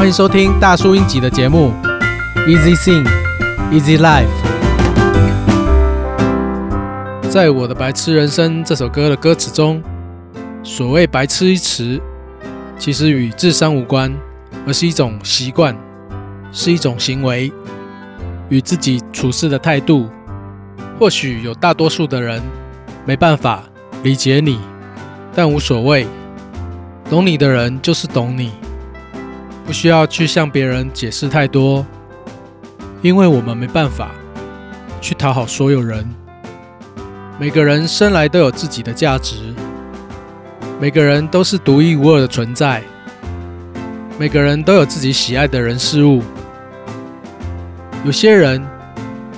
欢迎收听大叔英吉的节目《Easy Sing, Easy Life》。在我的《白痴人生》这首歌的歌词中，所谓“白痴”一词，其实与智商无关，而是一种习惯，是一种行为，与自己处事的态度。或许有大多数的人没办法理解你，但无所谓，懂你的人就是懂你。不需要去向别人解释太多，因为我们没办法去讨好所有人。每个人生来都有自己的价值，每个人都是独一无二的存在，每个人都有自己喜爱的人事物。有些人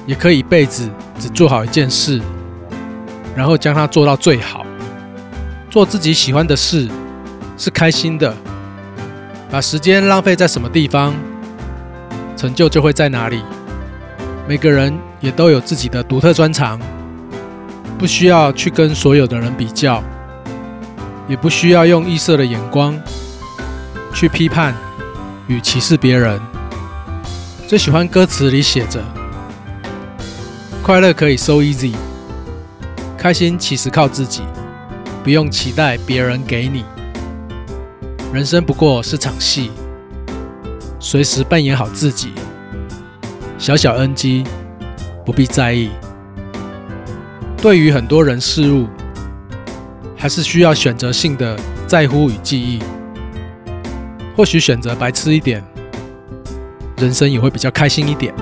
也可以一辈子只做好一件事，然后将它做到最好。做自己喜欢的事是开心的。把时间浪费在什么地方，成就就会在哪里。每个人也都有自己的独特专长，不需要去跟所有的人比较，也不需要用异色的眼光去批判与歧视别人。最喜欢歌词里写着：“快乐可以 so easy，开心其实靠自己，不用期待别人给你。”人生不过是场戏，随时扮演好自己。小小 NG，不必在意。对于很多人事物，还是需要选择性的在乎与记忆。或许选择白痴一点，人生也会比较开心一点。